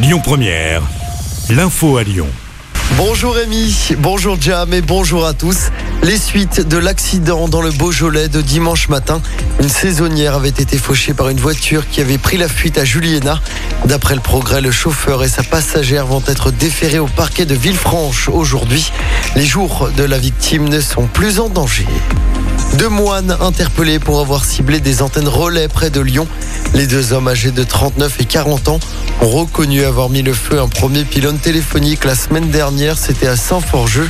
Lyon Première, l'info à Lyon. Bonjour Rémi, bonjour Jam et bonjour à tous. Les suites de l'accident dans le Beaujolais de dimanche matin. Une saisonnière avait été fauchée par une voiture qui avait pris la fuite à Juliena. D'après le progrès, le chauffeur et sa passagère vont être déférés au parquet de Villefranche aujourd'hui. Les jours de la victime ne sont plus en danger. Deux moines interpellés pour avoir ciblé des antennes relais près de Lyon. Les deux hommes âgés de 39 et 40 ans ont reconnu avoir mis le feu à un premier pylône téléphonique la semaine dernière. C'était à Saint-Forgeux.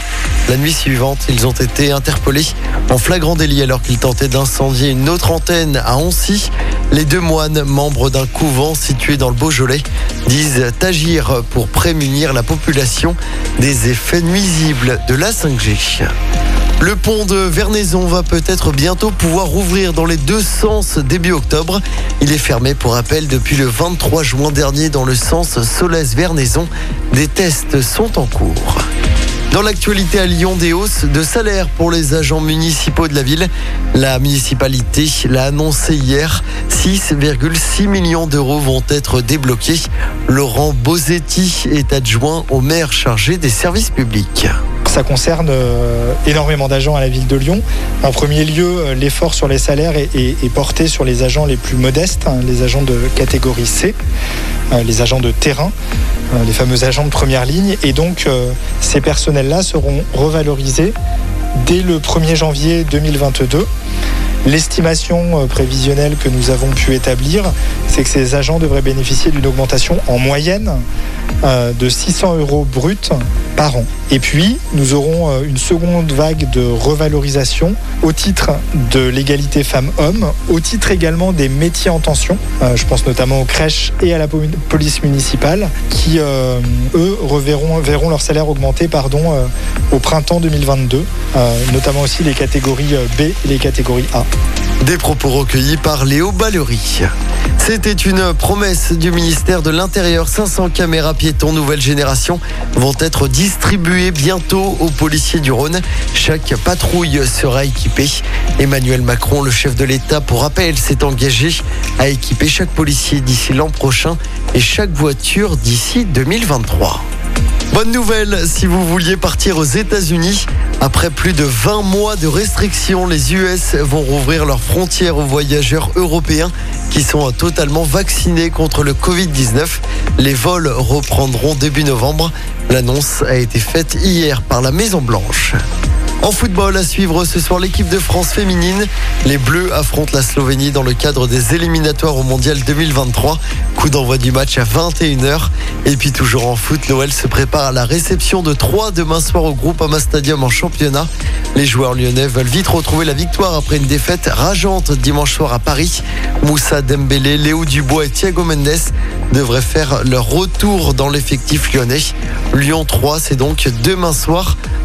La nuit suivante, ils ont été interpellés en flagrant délit alors qu'ils tentaient d'incendier une autre antenne à Ancy. Les deux moines, membres d'un couvent situé dans le Beaujolais, disent agir pour prémunir la population des effets nuisibles de la 5G. Le pont de Vernaison va peut-être bientôt pouvoir rouvrir dans les deux sens début octobre. Il est fermé pour rappel depuis le 23 juin dernier dans le sens Solès-Vernaison. Des tests sont en cours. Dans l'actualité à Lyon, des hausses de salaire pour les agents municipaux de la ville. La municipalité l'a annoncé hier. 6,6 millions d'euros vont être débloqués. Laurent Bosetti est adjoint au maire chargé des services publics. Ça concerne euh, énormément d'agents à la ville de Lyon. En premier lieu, euh, l'effort sur les salaires est, porté sur les agents les plus modestes, hein, les agents de catégorie C, euh, les agents de terrain, les fameux agents de première ligne. Et donc, ces personnels-là seront revalorisés dès le 1er janvier 2022. L'estimation prévisionnelle que nous avons pu établir, c'est que ces agents devraient bénéficier d'une augmentation en moyenne de 600 euros bruts Et puis, nous aurons euh, une seconde vague de revalorisation au titre de l'égalité femmes-hommes, au titre également des métiers en tension. Euh, je pense notamment aux crèches et à la po- police municipale qui, euh, eux, reverront, verront leur salaire augmenter pardon, au printemps 2022, euh, notamment aussi les catégories B et les catégories A. Des propos recueillis par Léo Ballery. C'était une promesse du ministère de l'Intérieur. 500 caméras piétons nouvelle génération vont être distribuées bientôt aux policiers du Rhône. Chaque patrouille sera équipée. Emmanuel Macron, le chef de l'État, pour rappel, s'est engagé à équiper chaque policier d'ici l'an prochain et chaque voiture d'ici 2023. Bonne nouvelle, si vous vouliez partir aux États-Unis, après plus de 20 mois de restrictions, les US vont rouvrir leurs frontières aux voyageurs européens qui sont totalement vaccinés contre le Covid-19. Les vols reprendront début novembre. L'annonce a été faite hier par la Maison Blanche. En football, à suivre ce soir l'équipe de France féminine. Les Bleus affrontent la Slovénie dans le cadre des éliminatoires au Mondial 2023. Coup d'envoi du match à 21h. Et puis toujours en foot, l'OL se prépare à la réception de 3 demain soir au groupe Ama Stadium en championnat. Les joueurs lyonnais veulent vite retrouver la victoire après une défaite rageante dimanche soir à Paris. Moussa Dembélé, Léo Dubois et Thiago Mendes devraient faire leur retour dans l'effectif lyonnais. Lyon 3, c'est donc demain soir